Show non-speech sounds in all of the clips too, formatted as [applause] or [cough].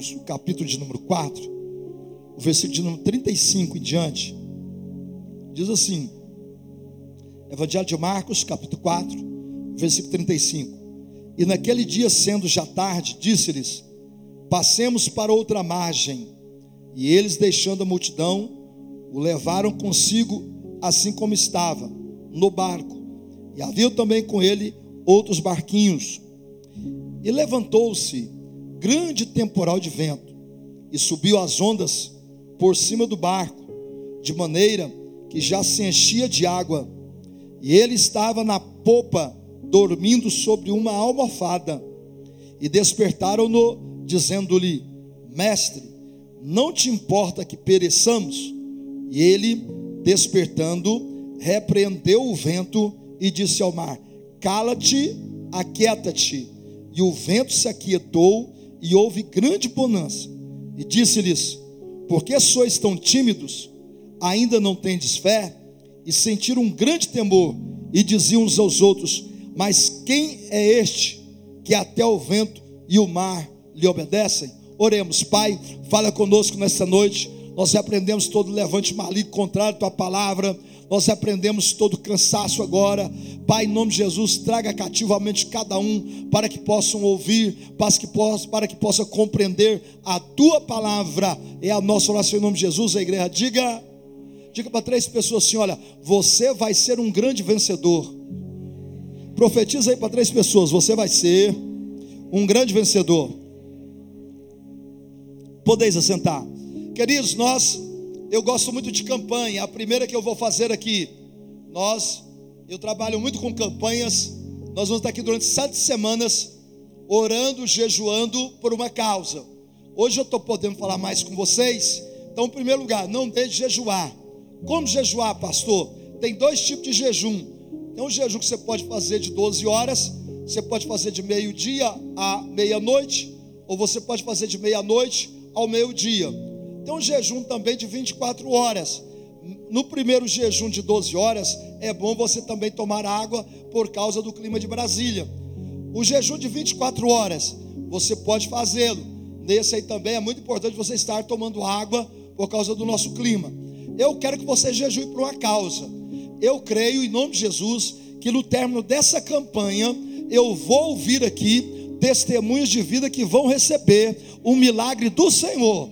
o capítulo de número 4, o versículo de número 35 em diante, diz assim: Evangelho de Marcos, capítulo 4, versículo 35. E naquele dia, sendo já tarde, disse-lhes: Passemos para outra margem. E eles, deixando a multidão, o levaram consigo, assim como estava, no barco. E havia também com ele outros barquinhos. E levantou-se grande temporal de vento, e subiu as ondas por cima do barco, de maneira que já se enchia de água. E ele estava na popa, dormindo sobre uma almofada. E despertaram-no, dizendo-lhe: Mestre, não te importa que pereçamos? E ele, despertando, repreendeu o vento e disse ao mar: Cala-te, aquieta-te. E o vento se aquietou e houve grande bonança. E disse-lhes: Por que sois tão tímidos? Ainda não tendes fé? E sentiram um grande temor e diziam uns aos outros: Mas quem é este que até o vento e o mar lhe obedecem? Oremos, Pai, fala conosco nessa noite. Nós aprendemos todo levante maligno contrário à tua palavra nós aprendemos todo cansaço agora. Pai, em nome de Jesus, traga cativamente cada um para que possam ouvir, para que possam, para que possa compreender a tua palavra. É a nossa oração em nome de Jesus. A igreja diga, diga para três pessoas assim: olha, você vai ser um grande vencedor. Profetiza aí para três pessoas: você vai ser um grande vencedor. Podeis assentar, queridos, nós eu gosto muito de campanha. A primeira que eu vou fazer aqui, nós, eu trabalho muito com campanhas. Nós vamos estar aqui durante sete semanas, orando, jejuando por uma causa. Hoje eu estou podendo falar mais com vocês. Então, em primeiro lugar, não deixe de jejuar. Como jejuar, pastor? Tem dois tipos de jejum. Tem um jejum que você pode fazer de 12 horas, você pode fazer de meio-dia à meia-noite, ou você pode fazer de meia-noite ao meio-dia. Tem um jejum também de 24 horas. No primeiro jejum de 12 horas, é bom você também tomar água por causa do clima de Brasília. O jejum de 24 horas, você pode fazê-lo. Nesse aí também é muito importante você estar tomando água por causa do nosso clima. Eu quero que você jejue por uma causa. Eu creio, em nome de Jesus, que no término dessa campanha, eu vou ouvir aqui testemunhos de vida que vão receber o milagre do Senhor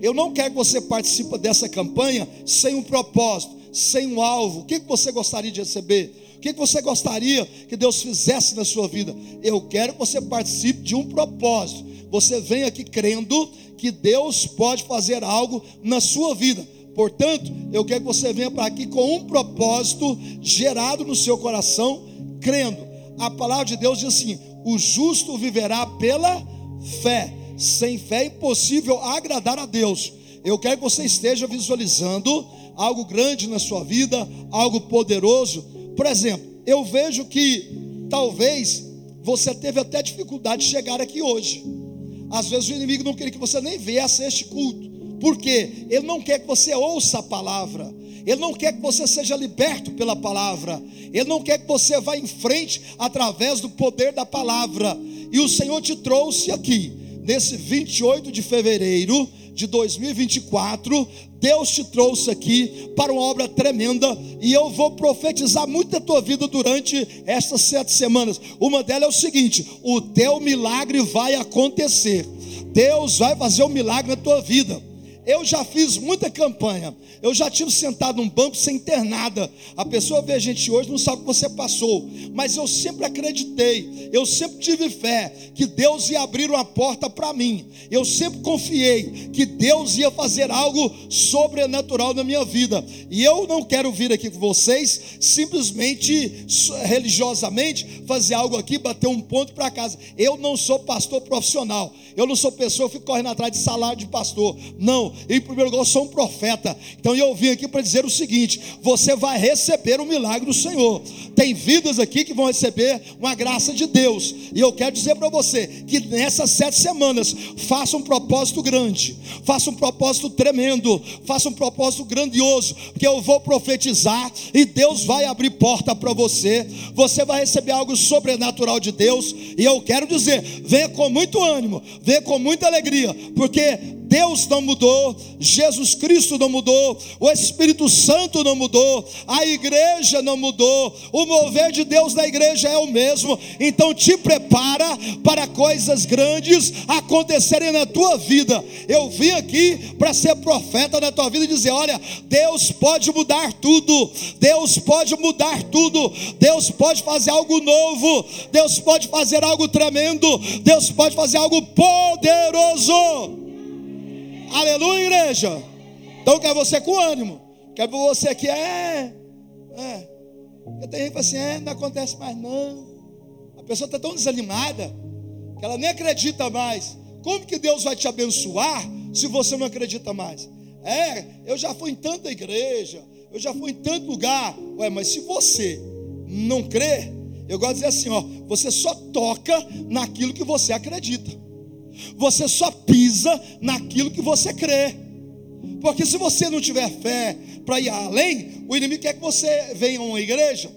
eu não quero que você participe dessa campanha sem um propósito, sem um alvo. O que você gostaria de receber? O que você gostaria que Deus fizesse na sua vida? Eu quero que você participe de um propósito. Você vem aqui crendo que Deus pode fazer algo na sua vida. Portanto, eu quero que você venha para aqui com um propósito gerado no seu coração, crendo. A palavra de Deus diz assim: o justo viverá pela fé sem fé é impossível agradar a Deus. Eu quero que você esteja visualizando algo grande na sua vida, algo poderoso. Por exemplo, eu vejo que talvez você teve até dificuldade de chegar aqui hoje. Às vezes o inimigo não queria que você nem viesse a este culto. Por quê? Ele não quer que você ouça a palavra. Ele não quer que você seja liberto pela palavra. Ele não quer que você vá em frente através do poder da palavra. E o Senhor te trouxe aqui nesse 28 de fevereiro de 2024, Deus te trouxe aqui para uma obra tremenda e eu vou profetizar muito da tua vida durante estas sete semanas. Uma delas é o seguinte: o teu milagre vai acontecer. Deus vai fazer um milagre na tua vida. Eu já fiz muita campanha. Eu já tive sentado num banco sem ter nada. A pessoa vê a gente hoje, não sabe o que você passou. Mas eu sempre acreditei, eu sempre tive fé que Deus ia abrir uma porta para mim. Eu sempre confiei que Deus ia fazer algo sobrenatural na minha vida. E eu não quero vir aqui com vocês simplesmente religiosamente fazer algo aqui, bater um ponto para casa. Eu não sou pastor profissional. Eu não sou pessoa que fica correndo atrás de salário de pastor. Não, em primeiro lugar, sou um profeta. Então eu vim aqui para dizer o seguinte: você vai receber o milagre do Senhor. Tem vidas aqui que vão receber uma graça de Deus. E eu quero dizer para você que nessas sete semanas, faça um propósito grande, faça um propósito tremendo, faça um propósito grandioso, porque eu vou profetizar e Deus vai abrir porta para você. Você vai receber algo sobrenatural de Deus. E eu quero dizer: venha com muito ânimo, venha com muita alegria, porque Deus não mudou, Jesus Cristo não mudou, o Espírito Santo não mudou, a igreja não mudou, o mover de Deus na igreja é o mesmo. Então te prepara para coisas grandes acontecerem na tua vida. Eu vim aqui para ser profeta na tua vida e dizer: olha, Deus pode mudar tudo, Deus pode mudar tudo, Deus pode fazer algo novo, Deus pode fazer algo tremendo, Deus pode fazer algo poderoso. Aleluia, igreja. Então quer você com ânimo. Quer você que é. É. Porque tem gente que assim, é, não acontece mais não. A pessoa está tão desanimada que ela nem acredita mais. Como que Deus vai te abençoar se você não acredita mais? É, eu já fui em tanta igreja, eu já fui em tanto lugar. Ué, mas se você não crê, eu gosto de dizer assim, ó, você só toca naquilo que você acredita. Você só pisa naquilo que você crê. Porque se você não tiver fé para ir além, o inimigo quer que você venha a uma igreja,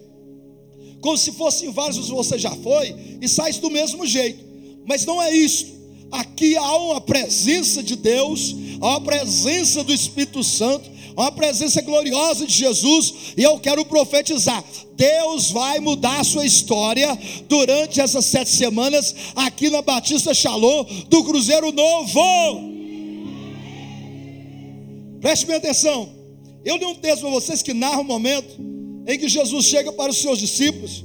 como se fossem vários, você já foi, e sai do mesmo jeito. Mas não é isso. Aqui há uma presença de Deus, há uma presença do Espírito Santo, uma presença gloriosa de Jesus, e eu quero profetizar: Deus vai mudar a sua história durante essas sete semanas aqui na Batista Shalom do Cruzeiro Novo. Preste bem atenção. Eu li um texto para vocês que narra o momento em que Jesus chega para os seus discípulos,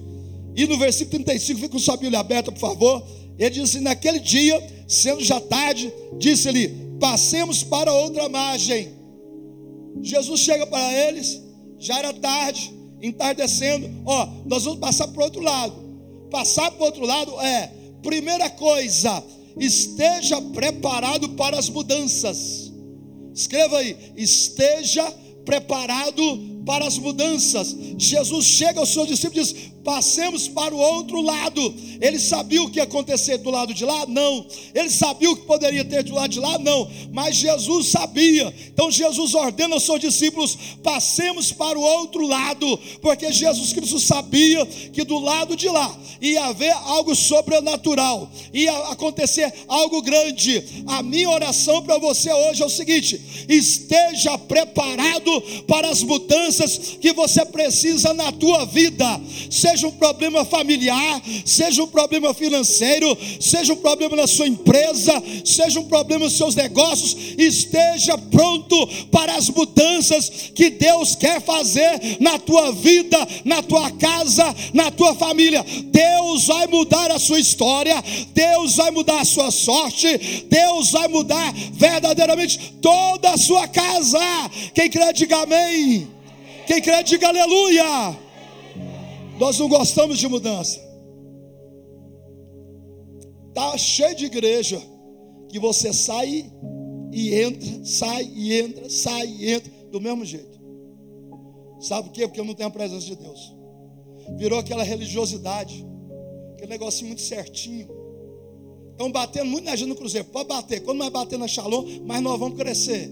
e no versículo 35, fica com sua Bíblia aberta, por favor. Ele diz assim: Naquele dia, sendo já tarde, disse-lhe: Passemos para outra margem. Jesus chega para eles, já era tarde, entardecendo. Ó, nós vamos passar para o outro lado. Passar para o outro lado é, primeira coisa, esteja preparado para as mudanças. Escreva aí, esteja preparado para as mudanças. Jesus chega aos seus discípulos e diz: passemos para o outro lado. Ele sabia o que ia acontecer do lado de lá? Não. Ele sabia o que poderia ter do lado de lá? Não. Mas Jesus sabia. Então Jesus ordena aos seus discípulos: passemos para o outro lado, porque Jesus Cristo sabia que do lado de lá ia haver algo sobrenatural, ia acontecer algo grande. A minha oração para você hoje é o seguinte: esteja preparado para as mudanças que você precisa na tua vida. Seja seja um problema familiar, seja um problema financeiro, seja um problema na sua empresa, seja um problema nos seus negócios, esteja pronto para as mudanças que Deus quer fazer na tua vida, na tua casa, na tua família. Deus vai mudar a sua história, Deus vai mudar a sua sorte, Deus vai mudar verdadeiramente toda a sua casa. Quem crê, diga amém. Quem crê, diga aleluia. Nós não gostamos de mudança. Tá cheio de igreja que você sai e entra, sai e entra, sai e entra do mesmo jeito. Sabe por quê? Porque eu não tenho a presença de Deus. Virou aquela religiosidade, aquele negocinho muito certinho. Estão batendo muito na gente no cruzeiro. Pode bater. Quando nós bater na Shalom, mas nós vamos crescer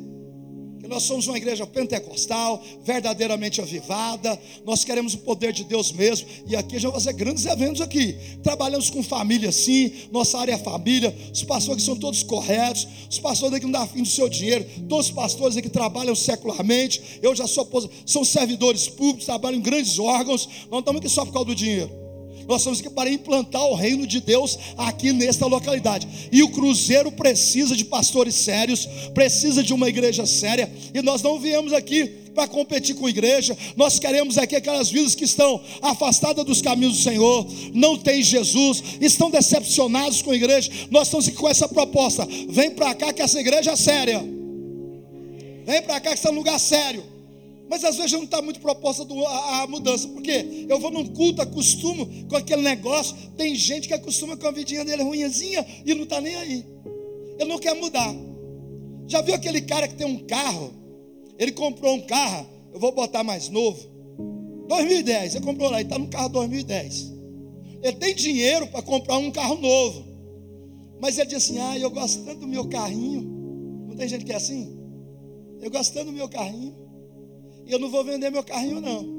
nós somos uma igreja pentecostal, verdadeiramente avivada, nós queremos o poder de Deus mesmo, e aqui a gente vai fazer grandes eventos aqui. Trabalhamos com família sim, nossa área é família, os pastores são todos corretos, os pastores aqui não dão fim do seu dinheiro, todos os pastores aqui trabalham secularmente, eu já sou, são servidores públicos, trabalham em grandes órgãos, não estamos aqui só por causa do dinheiro. Nós estamos aqui para implantar o reino de Deus aqui nesta localidade. E o Cruzeiro precisa de pastores sérios, precisa de uma igreja séria. E nós não viemos aqui para competir com a igreja. Nós queremos aqui aquelas vidas que estão afastadas dos caminhos do Senhor, não tem Jesus, estão decepcionados com a igreja. Nós estamos aqui com essa proposta. Vem para cá que essa igreja é séria. Vem para cá que está um lugar sério. Mas às vezes não está muito proposta a, mudança, porque eu vou num culto, acostumo com aquele negócio. Tem gente que acostuma com a vidinha dele ruinzinha e não está nem aí. Ele não quer mudar. Já viu aquele cara que tem um carro? Ele comprou um carro, eu vou botar mais novo. 2010, ele comprou lá, ele está no carro 2010. Ele tem dinheiro para comprar um carro novo. Mas ele diz assim: Ah, eu gosto tanto do meu carrinho. Não tem gente que é assim? Eu gosto tanto do meu carrinho. E eu não vou vender meu carrinho, não.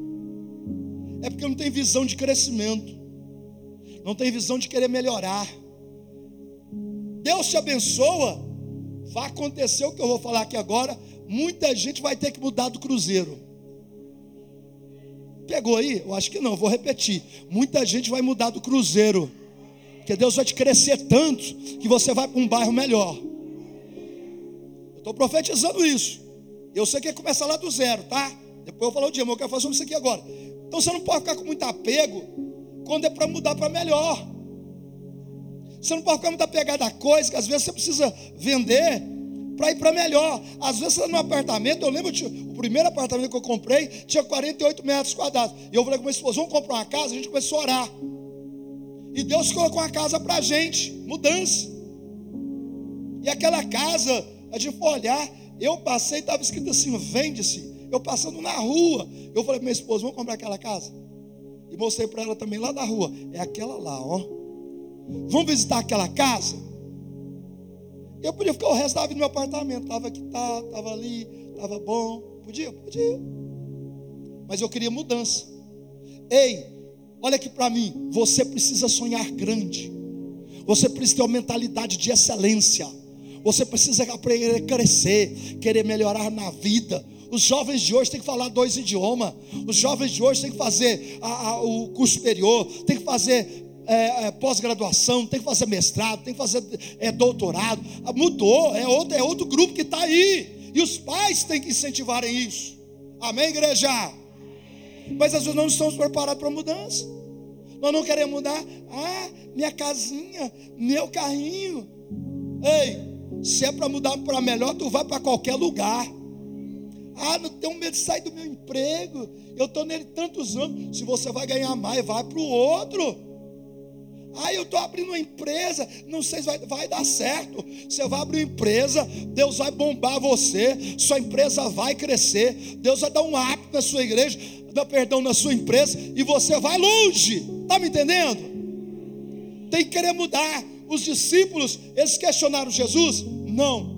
É porque eu não tenho visão de crescimento. Não tenho visão de querer melhorar. Deus te abençoa. Vai acontecer o que eu vou falar aqui agora. Muita gente vai ter que mudar do cruzeiro. Pegou aí? Eu acho que não, vou repetir. Muita gente vai mudar do cruzeiro. Porque Deus vai te crescer tanto que você vai para um bairro melhor. Eu estou profetizando isso. Eu sei que começa lá do zero, tá? Depois eu falo o dia, mas eu quero fazer isso aqui agora. Então você não pode ficar com muito apego quando é para mudar para melhor. Você não pode ficar muito apegado a coisa que às vezes você precisa vender para ir para melhor. Às vezes você está num apartamento, eu lembro, o primeiro apartamento que eu comprei tinha 48 metros quadrados. E eu falei com minha esposa, vamos comprar uma casa? A gente começou a orar. E Deus colocou uma casa para a gente, mudança. E aquela casa, a gente foi olhar, eu passei, estava escrito assim, vende-se. Eu passando na rua, eu falei para minha esposa, vamos comprar aquela casa? E mostrei para ela também lá da rua, é aquela lá, ó. Vamos visitar aquela casa? Eu podia ficar o resto da vida no meu apartamento. Estava aqui, tá, estava ali, estava bom. Podia? Podia. Mas eu queria mudança. Ei, olha aqui para mim. Você precisa sonhar grande. Você precisa ter uma mentalidade de excelência. Você precisa aprender a crescer, querer melhorar na vida. Os jovens de hoje têm que falar dois idiomas. Os jovens de hoje têm que fazer a, a, o curso superior, têm que fazer é, é, pós-graduação, tem que fazer mestrado, tem que fazer é, doutorado. Ah, mudou, é outro, é outro grupo que está aí. E os pais têm que incentivarem isso. Amém, igreja? Mas às vezes não estamos preparados para a mudança. Nós não queremos mudar. Ah, minha casinha, meu carrinho. Ei, se é para mudar para melhor, tu vai para qualquer lugar. Ah, não tenho medo de sair do meu emprego. Eu estou nele tantos anos. Se você vai ganhar mais, vai para o outro. Ah, eu estou abrindo uma empresa, não sei se vai, vai dar certo. Você vai abrir uma empresa, Deus vai bombar você, sua empresa vai crescer, Deus vai dar um hábito na sua igreja, dar perdão na sua empresa, e você vai longe. Está me entendendo? Tem que querer mudar. Os discípulos, eles questionaram Jesus? Não.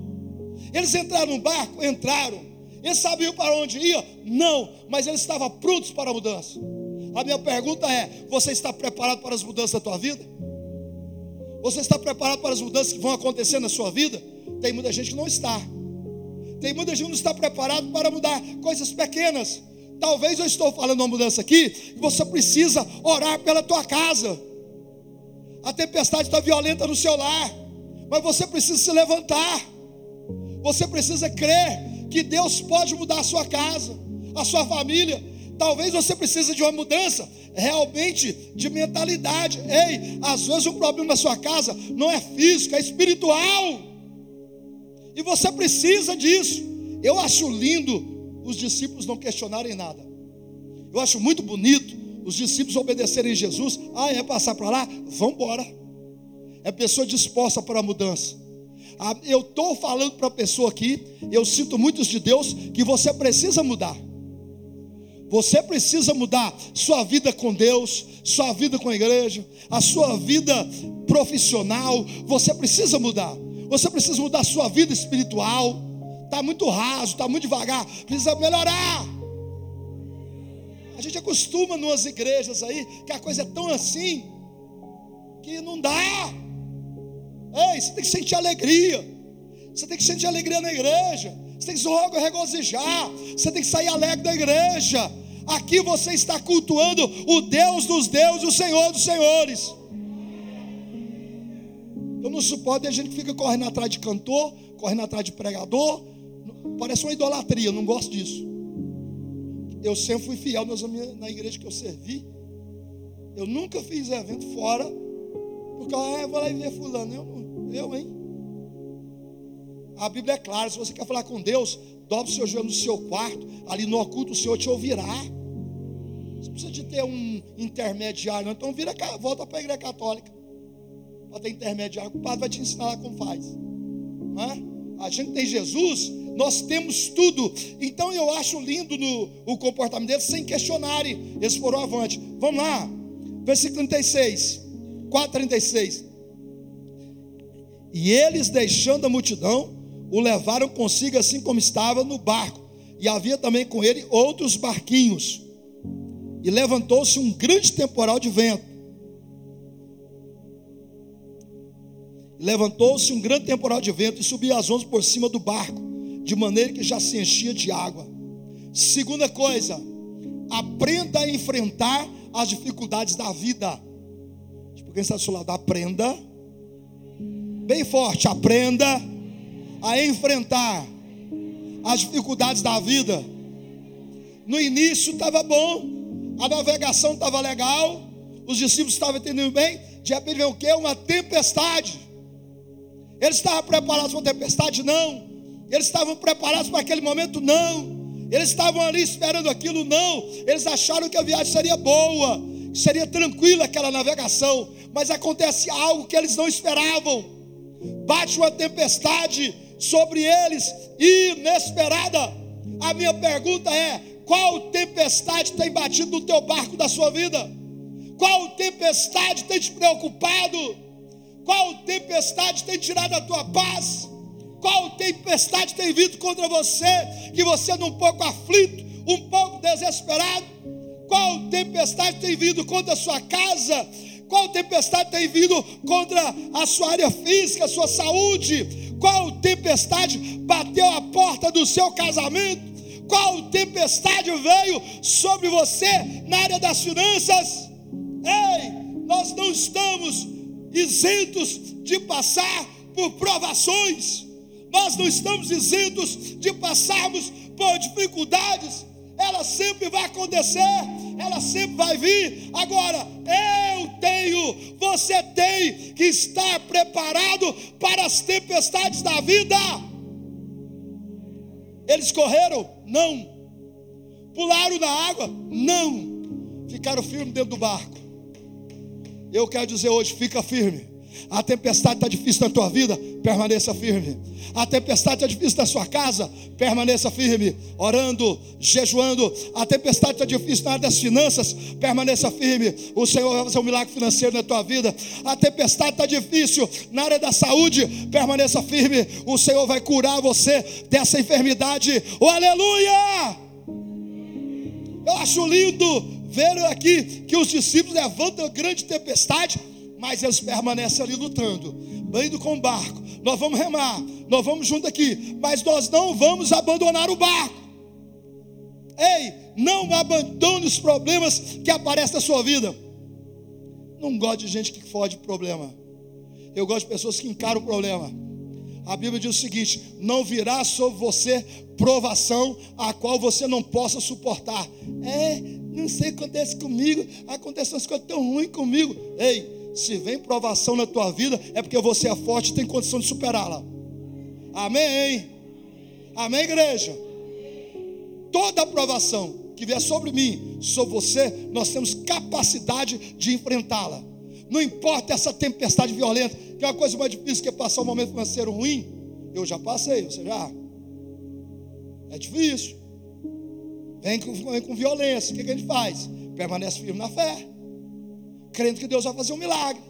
Eles entraram no barco? Entraram. Eles sabiam para onde ia? Não. Mas eles estavam prontos para a mudança. A minha pergunta é: você está preparado para as mudanças da tua vida? Você está preparado para as mudanças que vão acontecer na sua vida? Tem muita gente que não está. Tem muita gente que não está preparado para mudar coisas pequenas. Talvez eu estou falando uma mudança aqui, você precisa orar pela tua casa. A tempestade está violenta no seu lar, mas você precisa se levantar. Você precisa crer que Deus pode mudar a sua casa, a sua família. Talvez você precise de uma mudança realmente de mentalidade. Ei, às vezes o problema na sua casa não é físico, é espiritual. E você precisa disso. Eu acho lindo os discípulos não questionarem nada. Eu acho muito bonito os discípulos obedecerem a Jesus. Ah, é passar para lá? Vamos embora. É pessoa disposta para a mudança. Ah, eu estou falando para a pessoa aqui, eu sinto muitos de Deus, que você precisa mudar. Você precisa mudar sua vida com Deus, sua vida com a igreja, a sua vida profissional. Você precisa mudar. Você precisa mudar sua vida espiritual. Está muito raso, está muito devagar. Precisa melhorar. A gente acostuma nas igrejas aí que a coisa é tão assim que não dá. Ei, você tem que sentir alegria. Você tem que sentir alegria na igreja. Você tem que se regozijar. Você tem que sair alegre da igreja. Aqui você está cultuando o Deus dos deuses, o Senhor dos senhores. Eu não suporto a gente que fica correndo atrás de cantor, correndo atrás de pregador. Parece uma idolatria, não gosto disso. Eu sempre fui fiel na igreja que eu servi. Eu nunca fiz evento fora, porque ah, eu vou lá e ver fulano. Eu, eu, hein? A Bíblia é clara, se você quer falar com Deus, dobre o seu joelho no seu quarto, ali no oculto o Senhor te ouvirá. Você precisa de ter um intermediário, não. então vira, volta para a igreja católica. Para ter intermediário, o padre vai te ensinar lá como faz. Não é? A gente tem Jesus, nós temos tudo. Então eu acho lindo no, o comportamento deles sem questionarem. Eles foram avante. Vamos lá, versículo 36, 4,36. E eles, deixando a multidão, o levaram consigo assim como estava no barco. E havia também com ele outros barquinhos. E levantou-se um grande temporal de vento. Levantou-se um grande temporal de vento e subiu as ondas por cima do barco, de maneira que já se enchia de água. Segunda coisa, aprenda a enfrentar as dificuldades da vida. Tipo, quem está do seu lado, aprenda. Bem forte, aprenda a enfrentar as dificuldades da vida. No início estava bom, a navegação estava legal, os discípulos estavam entendendo bem. De repente veio o que? Uma tempestade. Eles estavam preparados para uma tempestade? Não. Eles estavam preparados para aquele momento? Não. Eles estavam ali esperando aquilo? Não. Eles acharam que a viagem seria boa, seria tranquila aquela navegação. Mas acontece algo que eles não esperavam. Bate uma tempestade sobre eles, inesperada. A minha pergunta é: qual tempestade tem batido no teu barco da sua vida? Qual tempestade tem te preocupado? Qual tempestade tem tirado a tua paz? Qual tempestade tem vindo contra você? Que você anda um pouco aflito, um pouco desesperado? Qual tempestade tem vindo contra a sua casa? Qual tempestade tem vindo contra a sua área física, a sua saúde? Qual tempestade bateu a porta do seu casamento? Qual tempestade veio sobre você na área das finanças? Ei, nós não estamos isentos de passar por provações, nós não estamos isentos de passarmos por dificuldades, ela sempre vai acontecer, ela sempre vai vir. Agora, eu tenho, você tem que estar preparado para as tempestades da vida. Eles correram? Não. Pularam na água? Não. Ficaram firmes dentro do barco. Eu quero dizer hoje: fica firme. A tempestade está difícil na tua vida, permaneça firme. A tempestade está difícil na sua casa, permaneça firme, orando, jejuando. A tempestade está difícil na área das finanças, permaneça firme. O Senhor vai fazer um milagre financeiro na tua vida. A tempestade está difícil na área da saúde, permaneça firme. O Senhor vai curar você dessa enfermidade. Oh, aleluia! Eu acho lindo ver aqui que os discípulos levantam grande tempestade, mas eles permanecem ali lutando, indo com o barco. Nós vamos remar, nós vamos junto aqui, mas nós não vamos abandonar o barco. Ei, não abandone os problemas que aparecem na sua vida. Não gosto de gente que foge de problema. Eu gosto de pessoas que encaram o problema. A Bíblia diz o seguinte: não virá sobre você provação a qual você não possa suportar. É, não sei o que acontece comigo, acontecem umas coisas tão ruins comigo. Ei, se vem provação na tua vida, é porque você é forte e tem condição de superá-la. Amém? Amém, igreja? Toda provação que vier sobre mim, sobre você, nós temos capacidade de enfrentá-la. Não importa essa tempestade violenta, que é uma coisa mais difícil que passar um momento financeiro ruim. Eu já passei, você já? É difícil. Vem com, vem com violência. O que, que a gente faz? Permanece firme na fé. Crendo que Deus vai fazer um milagre.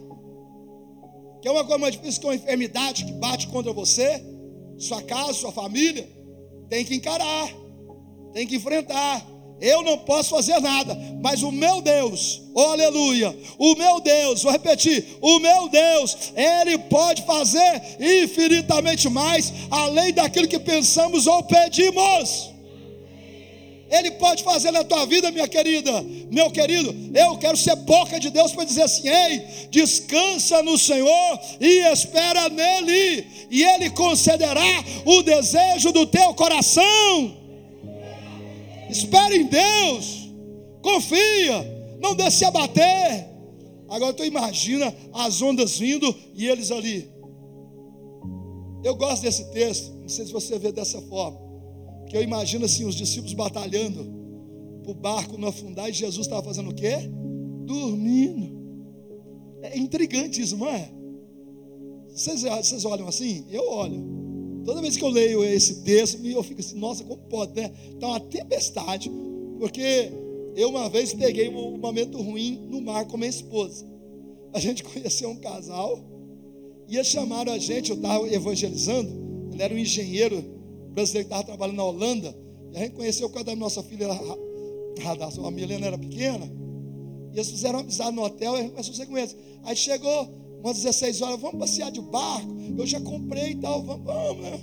Que é uma coisa mais difícil que uma enfermidade que bate contra você, sua casa, sua família. Tem que encarar. Tem que enfrentar. Eu não posso fazer nada, mas o meu Deus, oh aleluia, o meu Deus, vou repetir, o meu Deus, Ele pode fazer infinitamente mais, além daquilo que pensamos ou pedimos. Ele pode fazer na tua vida, minha querida, meu querido. Eu quero ser boca de Deus para dizer assim: ei, descansa no Senhor e espera nele, e Ele concederá o desejo do teu coração. Espere em Deus, confia, não deixe se abater. Agora tu imagina as ondas vindo e eles ali. Eu gosto desse texto, não sei se você vê dessa forma, que eu imagino assim os discípulos batalhando para o barco não afundar e Jesus estava fazendo o quê? Dormindo. É intrigante isso, não é? Vocês, vocês olham assim? Eu olho. Toda vez que eu leio esse texto, eu fico assim, nossa, como pode, né? Tá uma tempestade, porque eu uma vez peguei um momento ruim no mar com minha esposa. A gente [laughs] conheceu um casal, e eles chamaram a gente, eu estava evangelizando, ele era um engenheiro brasileiro que estava trabalhando na Holanda, e a gente conheceu quando a nossa filha a Milena era pequena, e eles fizeram amizade no hotel, e a gente começou a ser. Aí chegou umas 16 horas, vamos passear de barco, eu já comprei e tal, vamos, vamos, né?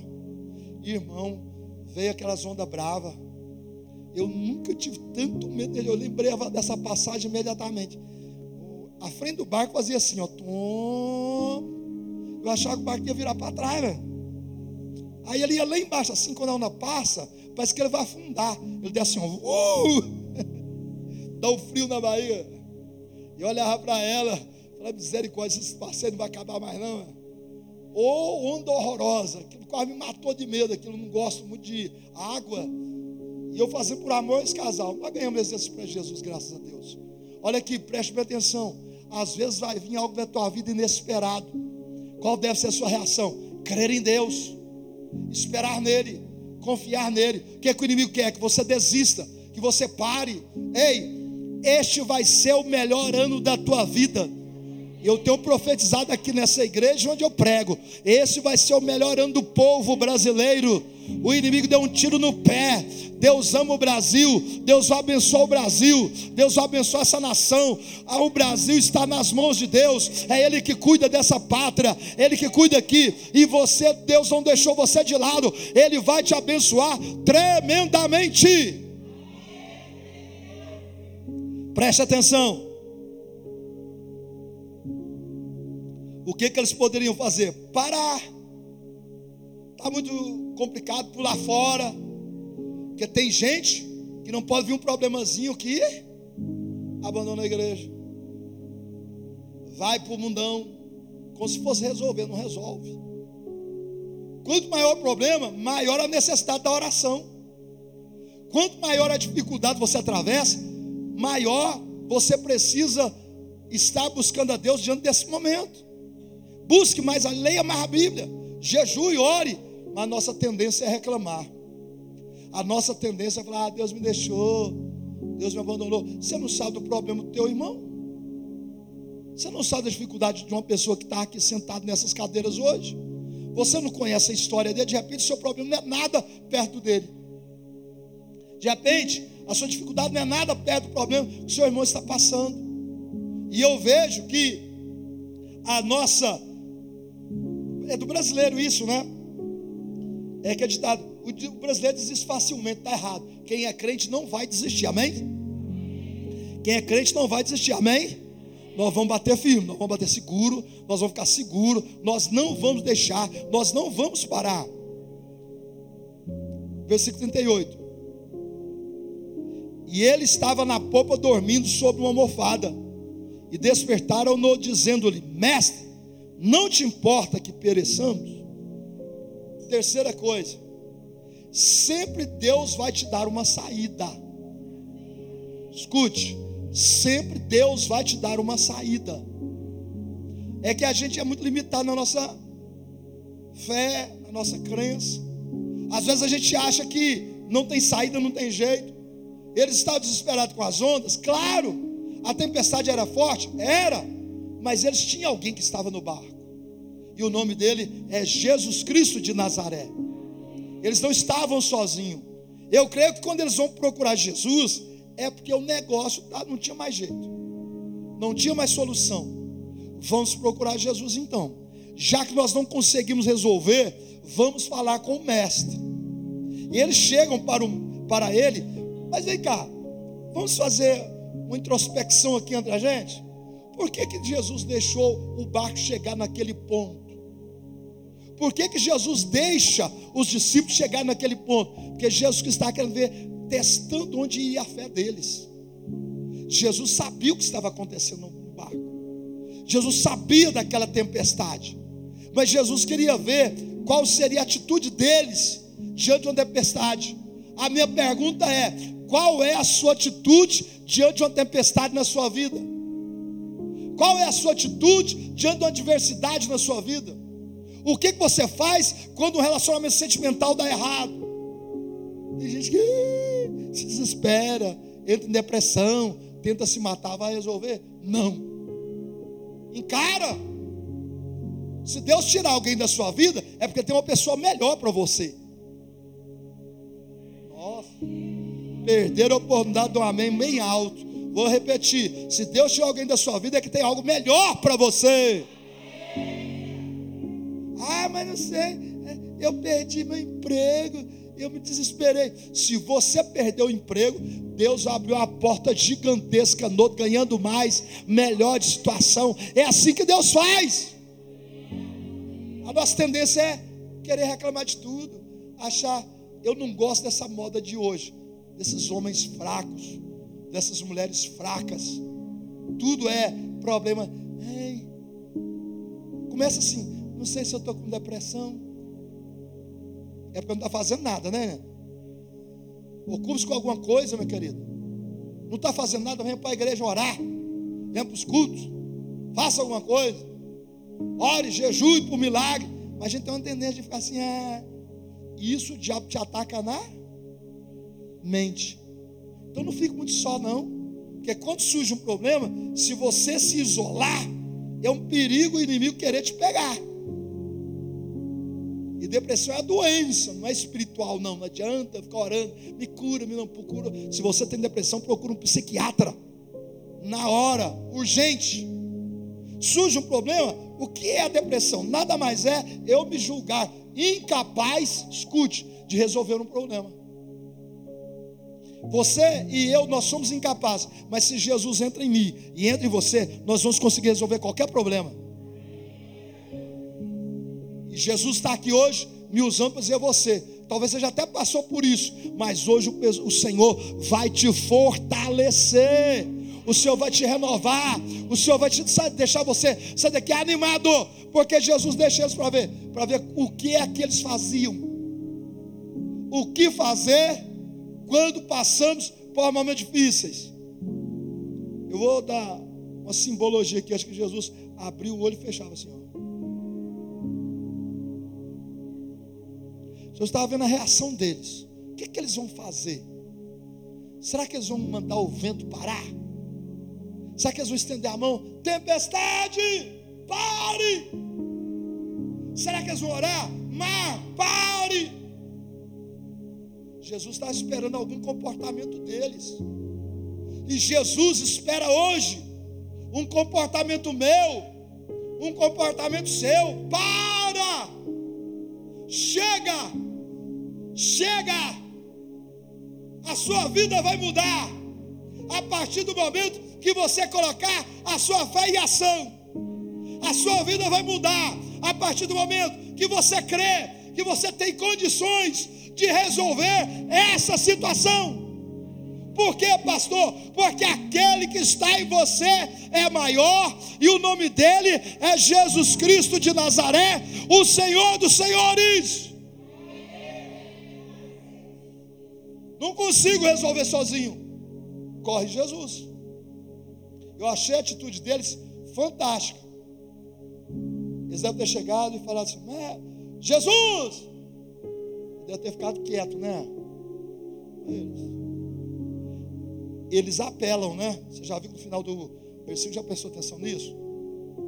Irmão, veio aquelas ondas bravas. Eu nunca tive tanto medo dele. Eu lembrei dessa passagem imediatamente. A frente do barco fazia assim, ó. Tom. Eu achava que o barco ia virar para trás, velho. Aí ele ia lá embaixo, assim, quando a onda passa, parece que ele vai afundar. Ele desce assim. Uh! [laughs] Dá um frio na barriga. E olhava para ela, falava, misericórdia, esse passeio não vai acabar mais, não. Ou onda horrorosa, que quase me matou de medo, aquilo não gosto muito de água. E eu fazendo por amor esse casal. Nós ganhamos exercício para Jesus, graças a Deus. Olha aqui, preste bem atenção. Às vezes vai vir algo da tua vida inesperado. Qual deve ser a sua reação? Crer em Deus, esperar nele, confiar nele. O que, é que o inimigo quer? Que você desista, que você pare. Ei, este vai ser o melhor ano da tua vida. Eu tenho profetizado aqui nessa igreja onde eu prego. Esse vai ser o melhor ano do povo brasileiro. O inimigo deu um tiro no pé. Deus ama o Brasil. Deus vai abençoar o Brasil. Deus vai abençoar essa nação. Ah, o Brasil está nas mãos de Deus. É Ele que cuida dessa pátria. Ele que cuida aqui. E você, Deus não deixou você de lado. Ele vai te abençoar tremendamente. Preste atenção. O que, que eles poderiam fazer? Parar. Está muito complicado pular fora. Porque tem gente que não pode vir um problemazinho que abandona a igreja. Vai para o mundão. Como se fosse resolver, não resolve. Quanto maior o problema, maior a necessidade da oração. Quanto maior a dificuldade você atravessa, maior você precisa estar buscando a Deus diante desse momento. Busque mais, leia mais a Bíblia, jejue, ore, mas a nossa tendência é reclamar. A nossa tendência é falar: ah, Deus me deixou, Deus me abandonou. Você não sabe do problema do teu irmão? Você não sabe da dificuldade de uma pessoa que está aqui sentado nessas cadeiras hoje? Você não conhece a história dele, de repente o seu problema não é nada perto dele. De repente, a sua dificuldade não é nada perto do problema que o seu irmão está passando. E eu vejo que a nossa é do brasileiro isso, né? É que é ditado, o brasileiro desiste facilmente, está errado. Quem é crente não vai desistir, amém? Quem é crente não vai desistir, amém? Nós vamos bater firme, nós vamos bater seguro, nós vamos ficar seguro, nós não vamos deixar, nós não vamos parar. Versículo 38. E ele estava na popa dormindo sobre uma almofada. E despertaram-no, dizendo-lhe: Mestre, não te importa que pereçamos? Terceira coisa, sempre Deus vai te dar uma saída. Escute, sempre Deus vai te dar uma saída. É que a gente é muito limitado na nossa fé, na nossa crença. Às vezes a gente acha que não tem saída, não tem jeito. Eles estavam desesperados com as ondas, claro. A tempestade era forte, era mas eles tinham alguém que estava no barco. E o nome dele é Jesus Cristo de Nazaré. Eles não estavam sozinhos. Eu creio que quando eles vão procurar Jesus, é porque o negócio tá, não tinha mais jeito. Não tinha mais solução. Vamos procurar Jesus então. Já que nós não conseguimos resolver, vamos falar com o mestre. E eles chegam para, o, para ele, mas vem cá, vamos fazer uma introspecção aqui entre a gente? Por que, que Jesus deixou o barco chegar naquele ponto? Por que, que Jesus deixa os discípulos chegar naquele ponto? Porque Jesus está querendo ver, testando onde ia a fé deles. Jesus sabia o que estava acontecendo no barco. Jesus sabia daquela tempestade. Mas Jesus queria ver qual seria a atitude deles diante de uma tempestade. A minha pergunta é: qual é a sua atitude diante de uma tempestade na sua vida? Qual é a sua atitude diante de uma adversidade na sua vida? O que, que você faz quando o relacionamento sentimental dá errado? Tem gente que se desespera, entra em depressão, tenta se matar, vai resolver? Não. Encara. Se Deus tirar alguém da sua vida, é porque tem uma pessoa melhor para você. Nossa, perderam a oportunidade de um amém bem alto. Vou repetir: se Deus tirar alguém da sua vida, é que tem algo melhor para você. Ah, mas não sei, é, eu perdi meu emprego, eu me desesperei. Se você perdeu o emprego, Deus abriu uma porta gigantesca, ganhando mais, melhor de situação. É assim que Deus faz. A nossa tendência é querer reclamar de tudo, achar, eu não gosto dessa moda de hoje, desses homens fracos, dessas mulheres fracas. Tudo é problema. Ei, começa assim, não sei se eu estou com depressão. É porque não está fazendo nada, né? Ocupe-se com alguma coisa, meu querido. Não está fazendo nada, venha para a igreja orar. Venha para os cultos. Faça alguma coisa. Ore, jejue por milagre. Mas a gente tem uma tendência de ficar assim, ah, isso o diabo te ataca na mente. Então não fique muito só, não. Porque quando surge um problema, se você se isolar, é um perigo o inimigo querer te pegar. Depressão é a doença, não é espiritual, não. Não adianta ficar orando, me cura, me não procura. Se você tem depressão, procura um psiquiatra. Na hora, urgente. Surge um problema, o que é a depressão? Nada mais é eu me julgar incapaz, escute, de resolver um problema. Você e eu, nós somos incapazes, mas se Jesus entra em mim e entra em você, nós vamos conseguir resolver qualquer problema. Jesus está aqui hoje me usando para dizer a você. Talvez você já até passou por isso, mas hoje o Senhor vai te fortalecer. O Senhor vai te renovar, o Senhor vai te deixar você sair daqui animado, porque Jesus deixa eles para ver, para ver o que é que eles faziam, o que fazer quando passamos por momentos difíceis. Eu vou dar uma simbologia aqui, acho que Jesus abriu o olho e fechava assim, ó. Eu estava vendo a reação deles. O que, é que eles vão fazer? Será que eles vão mandar o vento parar? Será que eles vão estender a mão? Tempestade, pare! Será que eles vão orar? Mar, pare! Jesus está esperando algum comportamento deles. E Jesus espera hoje um comportamento meu, um comportamento seu. Para! Chega! Chega, a sua vida vai mudar a partir do momento que você colocar a sua fé em ação. A sua vida vai mudar a partir do momento que você crê que você tem condições de resolver essa situação. Por quê, pastor? Porque aquele que está em você é maior e o nome dele é Jesus Cristo de Nazaré, o Senhor dos Senhores. Não consigo resolver sozinho. Corre Jesus. Eu achei a atitude deles fantástica. Eles devem ter chegado e falado assim: Jesus! Deve ter ficado quieto, né? Eles, eles apelam, né? Você já viu no final do versículo, já prestou atenção nisso?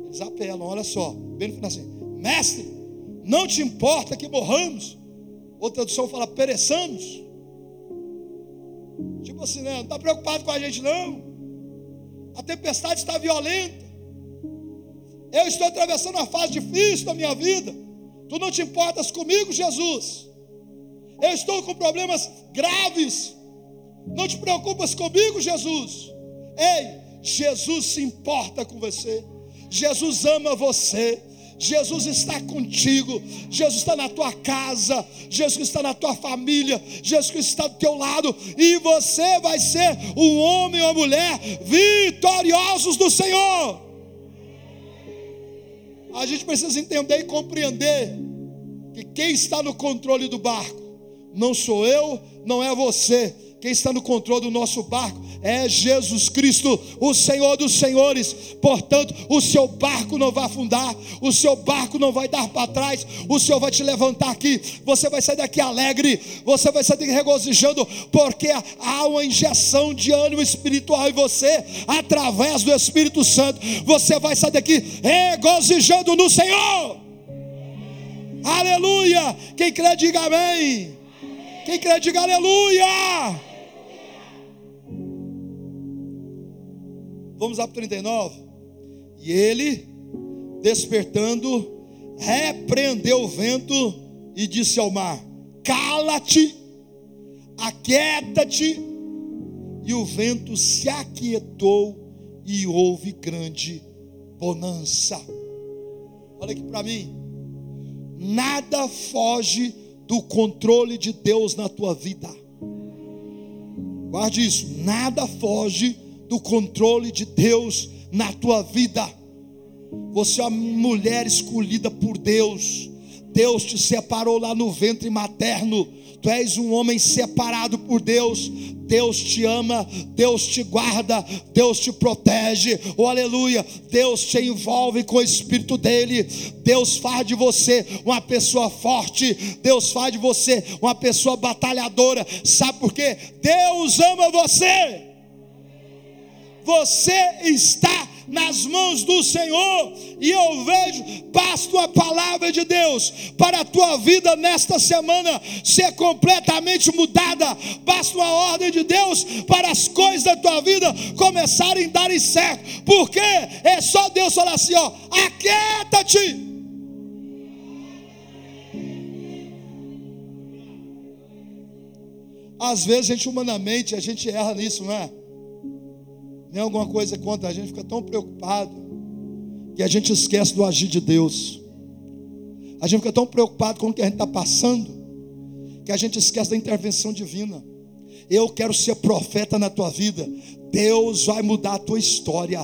Eles apelam, olha só, bem no final assim: Mestre, não te importa que morramos? Outra tradução fala: pereçamos. Tipo assim, né? Não está preocupado com a gente, não. A tempestade está violenta. Eu estou atravessando uma fase difícil da minha vida. Tu não te importas comigo, Jesus. Eu estou com problemas graves. Não te preocupas comigo, Jesus. Ei, Jesus se importa com você. Jesus ama você. Jesus está contigo, Jesus está na tua casa, Jesus está na tua família, Jesus está do teu lado, e você vai ser um homem ou mulher vitoriosos do Senhor. A gente precisa entender e compreender que quem está no controle do barco não sou eu, não é você, Quem está no controle do nosso barco é Jesus Cristo, o Senhor dos Senhores. Portanto, o seu barco não vai afundar, o seu barco não vai dar para trás, o Senhor vai te levantar aqui. Você vai sair daqui alegre, você vai sair daqui regozijando, porque há uma injeção de ânimo espiritual em você, através do Espírito Santo. Você vai sair daqui regozijando no Senhor. Aleluia! Quem crê, diga amém. Quem crê, diga aleluia. Vamos lá para 39. E ele, despertando, repreendeu o vento e disse ao mar: Cala-te, aquieta-te. E o vento se aquietou e houve grande bonança. Olha aqui para mim. Nada foge do controle de Deus na tua vida. Guarde isso. Nada foge do controle de Deus na tua vida. Você é uma mulher escolhida por Deus. Deus te separou lá no ventre materno. Tu és um homem separado por Deus. Deus te ama, Deus te guarda, Deus te protege. Oh, aleluia! Deus te envolve com o espírito dele. Deus faz de você uma pessoa forte. Deus faz de você uma pessoa batalhadora. Sabe por quê? Deus ama você você está nas mãos do Senhor, e eu vejo, basta a palavra de Deus para a tua vida nesta semana ser completamente mudada, basta uma ordem de Deus para as coisas da tua vida começarem a darem certo, porque é só Deus falar assim: ó, aquieta-te. Às vezes a gente humanamente a gente erra nisso, não é? Nem alguma coisa contra a gente, fica tão preocupado que a gente esquece do agir de Deus. A gente fica tão preocupado com o que a gente está passando que a gente esquece da intervenção divina. Eu quero ser profeta na tua vida. Deus vai mudar a tua história.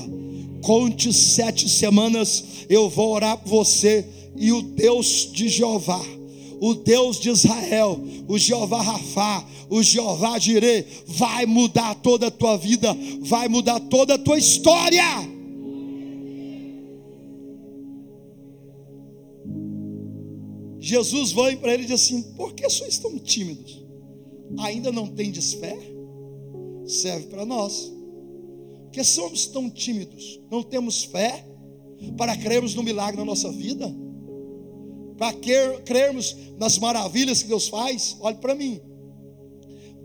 Conte sete semanas, eu vou orar por você e o Deus de Jeová o Deus de Israel, o Jeová Rafá, o Jeová Jireh, vai mudar toda a tua vida, vai mudar toda a tua história. Jesus vai para ele e diz assim: Por que sois tão tímidos? Ainda não tendes fé? Serve para nós. Porque somos tão tímidos, não temos fé para crermos no milagre na nossa vida? Para crermos nas maravilhas que Deus faz, olhe para mim.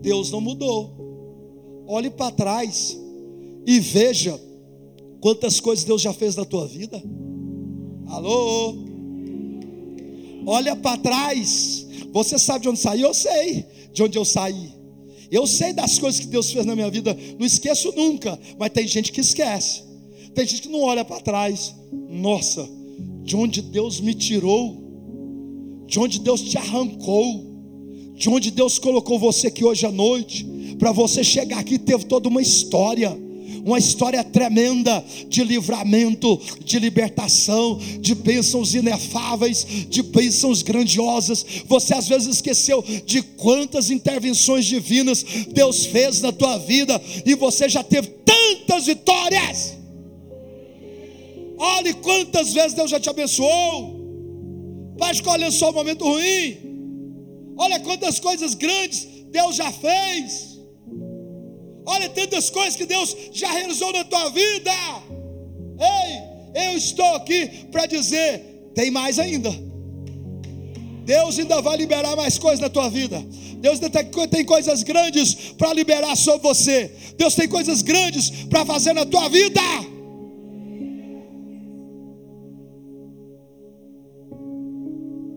Deus não mudou. Olhe para trás e veja quantas coisas Deus já fez na tua vida. Alô? Olha para trás. Você sabe de onde saiu? Eu sei de onde eu saí. Eu sei das coisas que Deus fez na minha vida. Não esqueço nunca. Mas tem gente que esquece. Tem gente que não olha para trás. Nossa, de onde Deus me tirou de onde Deus te arrancou, de onde Deus colocou você aqui hoje à noite, para você chegar aqui teve toda uma história uma história tremenda de livramento, de libertação, de bênçãos inefáveis, de bênçãos grandiosas. Você às vezes esqueceu de quantas intervenções divinas Deus fez na tua vida e você já teve tantas vitórias. Olhe quantas vezes Deus já te abençoou. Vai escolher só o momento ruim. Olha quantas coisas grandes Deus já fez. Olha tantas coisas que Deus já realizou na tua vida. Ei, eu estou aqui para dizer: tem mais ainda. Deus ainda vai liberar mais coisas na tua vida. Deus tem coisas grandes para liberar sobre você. Deus tem coisas grandes para fazer na tua vida.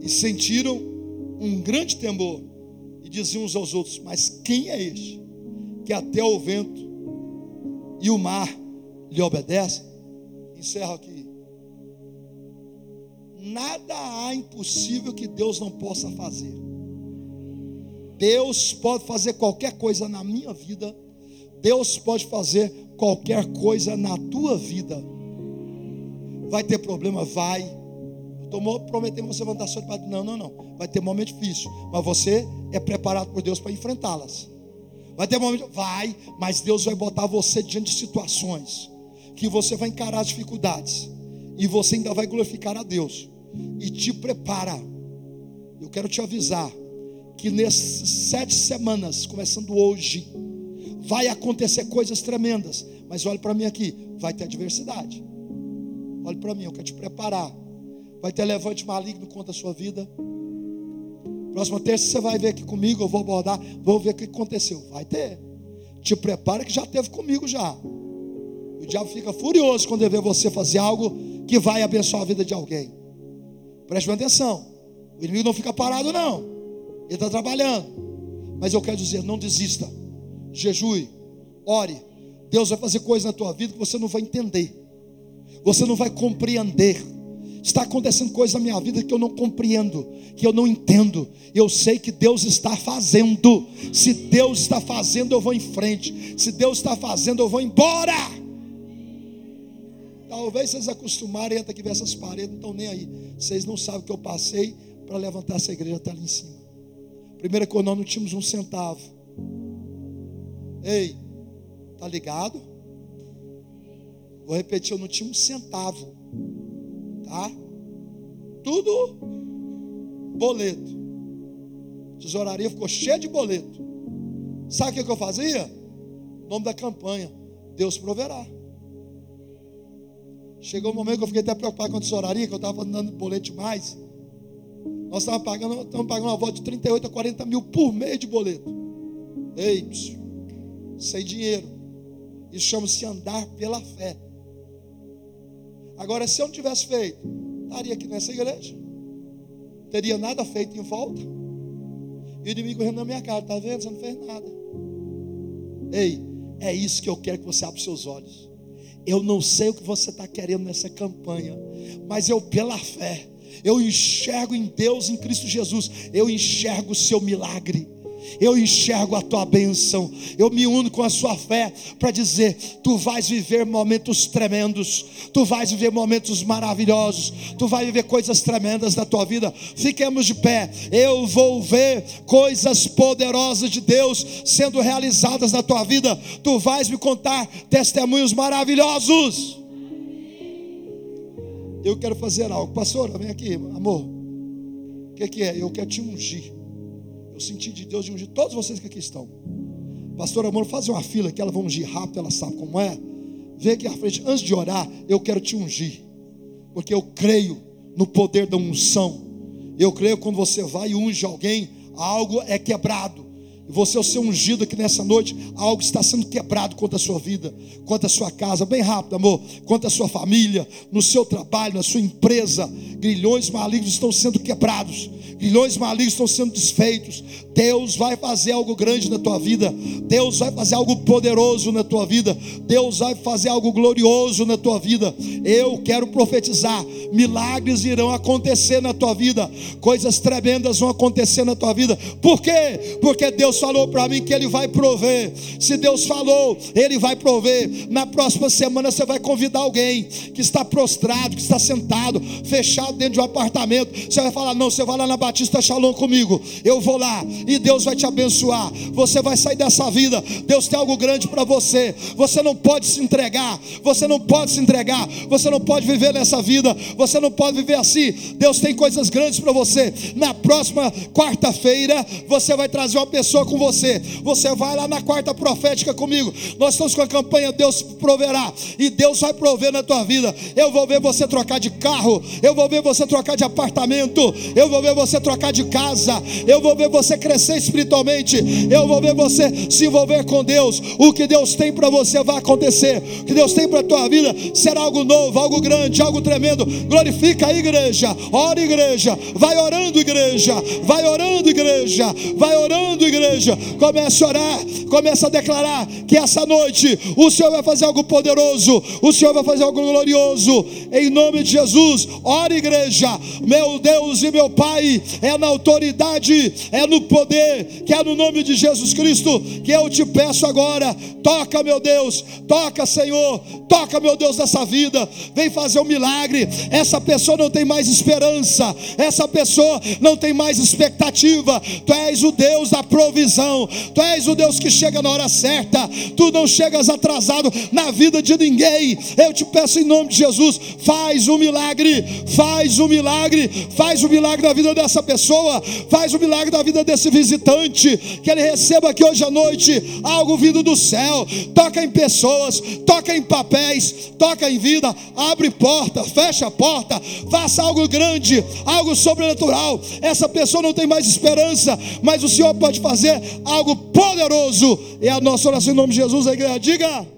E sentiram um grande temor e diziam uns aos outros: Mas quem é este que até o vento e o mar lhe obedecem? Encerro aqui. Nada há impossível que Deus não possa fazer. Deus pode fazer qualquer coisa na minha vida. Deus pode fazer qualquer coisa na tua vida. Vai ter problema? Vai Tomou, prometendo você levantar sua Não, não, não. Vai ter momento difícil. Mas você é preparado por Deus para enfrentá-las. Vai ter momento, vai, mas Deus vai botar você diante de situações que você vai encarar as dificuldades e você ainda vai glorificar a Deus e te prepara. Eu quero te avisar que nessas sete semanas, começando hoje, vai acontecer coisas tremendas. Mas olhe para mim aqui, vai ter adversidade. Olhe para mim, eu quero te preparar. Vai ter levante maligno contra a sua vida. Próxima terça você vai ver aqui comigo, eu vou abordar, vou ver o que aconteceu. Vai ter. Te prepara que já teve comigo já. O diabo fica furioso quando ele vê você fazer algo que vai abençoar a vida de alguém. Preste atenção. O inimigo não fica parado, não. Ele está trabalhando. Mas eu quero dizer, não desista. Jejue, ore. Deus vai fazer coisas na tua vida que você não vai entender. Você não vai compreender. Está acontecendo coisas na minha vida que eu não compreendo, que eu não entendo. Eu sei que Deus está fazendo. Se Deus está fazendo, eu vou em frente. Se Deus está fazendo, eu vou embora. Talvez vocês acostumarem até que ver essas paredes, não estão nem aí. Vocês não sabem o que eu passei para levantar essa igreja até ali em cima. Primeiro que nós não tínhamos um centavo. Ei, tá ligado? Vou repetir, eu não tinha um centavo. Tá? Tudo boleto. Tesouraria ficou cheia de boleto. Sabe o que eu fazia? Nome da campanha: Deus proverá. Chegou um momento que eu fiquei até preocupado com a tesouraria, que eu estava dando boleto demais. Nós estávamos pagando, estamos pagando uma volta de 38 a 40 mil por mês de boleto. Ei, sem dinheiro. Isso chama-se andar pela fé. Agora, se eu não tivesse feito, estaria aqui nessa igreja. Teria nada feito em volta. E o inimigo correndo na minha cara, está vendo? Você não fez nada. Ei, é isso que eu quero que você abra os seus olhos. Eu não sei o que você está querendo nessa campanha, mas eu, pela fé, eu enxergo em Deus, em Cristo Jesus, eu enxergo o seu milagre eu enxergo a tua bênção, eu me uno com a sua fé para dizer: tu vais viver momentos tremendos, tu vais viver momentos maravilhosos, tu vais viver coisas tremendas na tua vida. Fiquemos de pé, eu vou ver coisas poderosas de Deus sendo realizadas na tua vida, tu vais me contar testemunhos maravilhosos. Eu quero fazer algo, pastora, vem aqui, amor. O que, que é? Eu quero te ungir. Eu senti de Deus de ungir todos vocês que aqui estão. Pastor Amor, faz uma fila que ela vai ungir rápido, ela sabe como é. Vem aqui à frente, antes de orar, eu quero te ungir. Porque eu creio no poder da unção. Eu creio que quando você vai e unge alguém, algo é quebrado. E você, ao ser ungido aqui nessa noite, algo está sendo quebrado contra a sua vida, contra a sua casa, bem rápido, amor, contra a sua família, no seu trabalho, na sua empresa. Grilhões malignos estão sendo quebrados grilhões malignos estão sendo desfeitos. Deus vai fazer algo grande na tua vida. Deus vai fazer algo poderoso na tua vida. Deus vai fazer algo glorioso na tua vida. Eu quero profetizar: milagres irão acontecer na tua vida, coisas tremendas vão acontecer na tua vida. Por quê? Porque Deus falou para mim que Ele vai prover. Se Deus falou, Ele vai prover. Na próxima semana você vai convidar alguém que está prostrado, que está sentado, fechado dentro de um apartamento. Você vai falar: não, você vai lá na Batista Shalom comigo. Eu vou lá e Deus vai te abençoar. Você vai sair dessa vida. Deus tem algo grande para você. Você não pode se entregar. Você não pode se entregar. Você não pode viver nessa vida. Você não pode viver assim. Deus tem coisas grandes para você. Na próxima quarta-feira, você vai trazer uma pessoa com você. Você vai lá na quarta profética comigo. Nós estamos com a campanha Deus proverá. E Deus vai prover na tua vida. Eu vou ver você trocar de carro. Eu vou ver você trocar de apartamento. Eu vou ver você você trocar de casa, eu vou ver você crescer espiritualmente, eu vou ver você se envolver com Deus. O que Deus tem para você vai acontecer, o que Deus tem para a tua vida será algo novo, algo grande, algo tremendo. Glorifica a igreja, ora igreja, vai orando igreja, vai orando igreja, vai orando igreja. Comece a orar, comece a declarar que essa noite o Senhor vai fazer algo poderoso, o Senhor vai fazer algo glorioso. Em nome de Jesus, ora igreja, meu Deus e meu Pai, é na autoridade, é no poder, que é no nome de Jesus Cristo, que eu te peço agora. Toca, meu Deus, toca, Senhor, toca, meu Deus, nessa vida. Vem fazer um milagre. Essa pessoa não tem mais esperança, essa pessoa não tem mais expectativa. Tu és o Deus da provisão, tu és o Deus que chega na hora certa, tu não chegas atrasado na vida de ninguém. Eu te peço em nome de Jesus, faz um milagre, faz um milagre, faz um milagre na vida dessa pessoa, faz um milagre na vida desse visitante, que ele receba aqui hoje à noite algo vindo do céu. Toca em pessoas, toca em papéis, toca em vida, abre porta, fecha a porta, faça algo grande, algo sobrenatural. Essa pessoa não tem mais esperança, mas o Senhor pode fazer algo poderoso. É a nossa oração em nome de Jesus, a igreja diga.